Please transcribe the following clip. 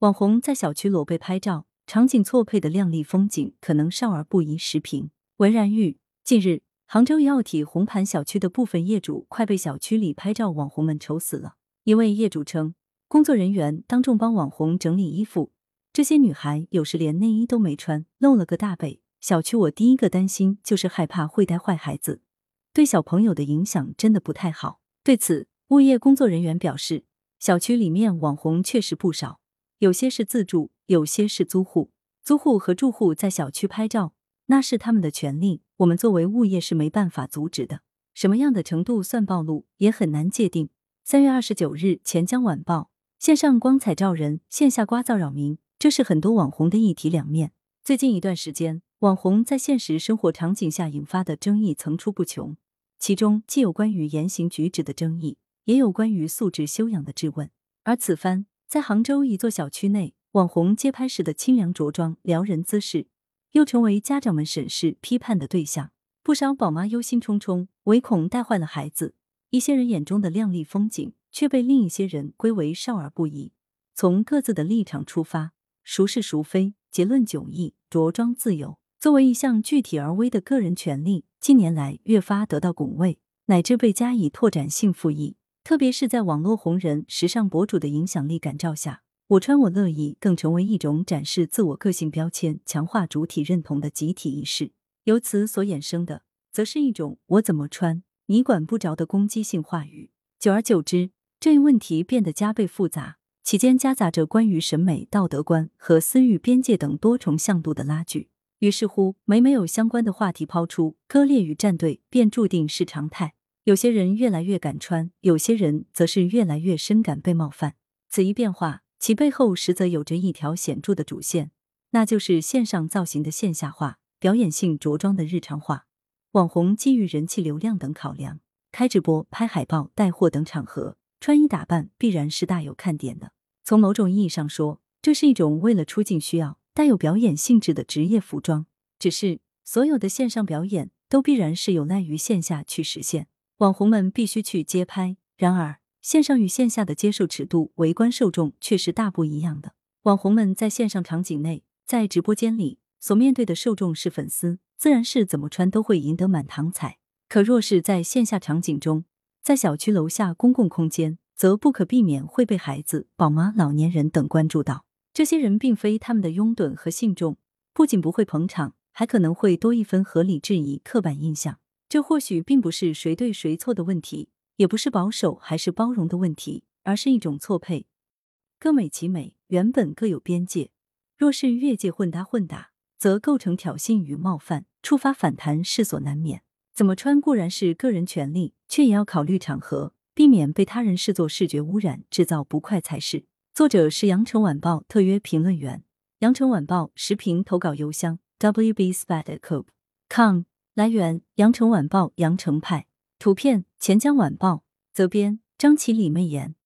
网红在小区裸背拍照，场景错配的靓丽风景，可能少儿不宜视频。文然玉，近日，杭州药体红盘小区的部分业主快被小区里拍照网红们愁死了。一位业主称，工作人员当众帮网红整理衣服，这些女孩有时连内衣都没穿，露了个大背。小区我第一个担心就是害怕会带坏孩子，对小朋友的影响真的不太好。对此，物业工作人员表示，小区里面网红确实不少，有些是自住，有些是租户。租户和住户在小区拍照，那是他们的权利，我们作为物业是没办法阻止的。什么样的程度算暴露，也很难界定。三月二十九日，钱江晚报线上光彩照人，线下聒噪扰民，这是很多网红的一体两面。最近一段时间，网红在现实生活场景下引发的争议层出不穷。其中既有关于言行举止的争议，也有关于素质修养的质问。而此番在杭州一座小区内，网红街拍时的清凉着装、撩人姿势，又成为家长们审视批判的对象。不少宝妈忧心忡忡，唯恐带坏了孩子。一些人眼中的靓丽风景，却被另一些人归为少儿不宜。从各自的立场出发，孰是孰非，结论迥异。着装自由作为一项具体而微的个人权利。近年来越发得到拱卫，乃至被加以拓展性复议。特别是在网络红人、时尚博主的影响力感召下，“我穿我乐意”更成为一种展示自我个性标签、强化主体认同的集体仪式。由此所衍生的，则是一种“我怎么穿你管不着”的攻击性话语。久而久之，这一问题变得加倍复杂，其间夹杂着关于审美、道德观和私欲边界等多重向度的拉锯。于是乎，每每有相关的话题抛出，割裂与站队便注定是常态。有些人越来越敢穿，有些人则是越来越深感被冒犯。此一变化，其背后实则有着一条显著的主线，那就是线上造型的线下化、表演性着装的日常化。网红基于人气、流量等考量，开直播、拍海报、带货等场合，穿衣打扮必然是大有看点的。从某种意义上说，这是一种为了出镜需要。带有表演性质的职业服装，只是所有的线上表演都必然是有赖于线下去实现。网红们必须去街拍，然而线上与线下的接受尺度、围观受众却是大不一样的。网红们在线上场景内，在直播间里所面对的受众是粉丝，自然是怎么穿都会赢得满堂彩。可若是在线下场景中，在小区楼下公共空间，则不可避免会被孩子、宝妈、老年人等关注到。这些人并非他们的拥趸和信众，不仅不会捧场，还可能会多一分合理质疑、刻板印象。这或许并不是谁对谁错的问题，也不是保守还是包容的问题，而是一种错配。各美其美，原本各有边界。若是越界混搭混打，则构成挑衅与冒犯，触发反弹势所难免。怎么穿固然是个人权利，却也要考虑场合，避免被他人视作视觉污染，制造不快才是。作者是羊城晚报特约评论员，羊城晚报时评投稿邮箱 wbspad@com。来源：羊城晚报羊城派，图片：钱江晚报，责编：张起李媚妍。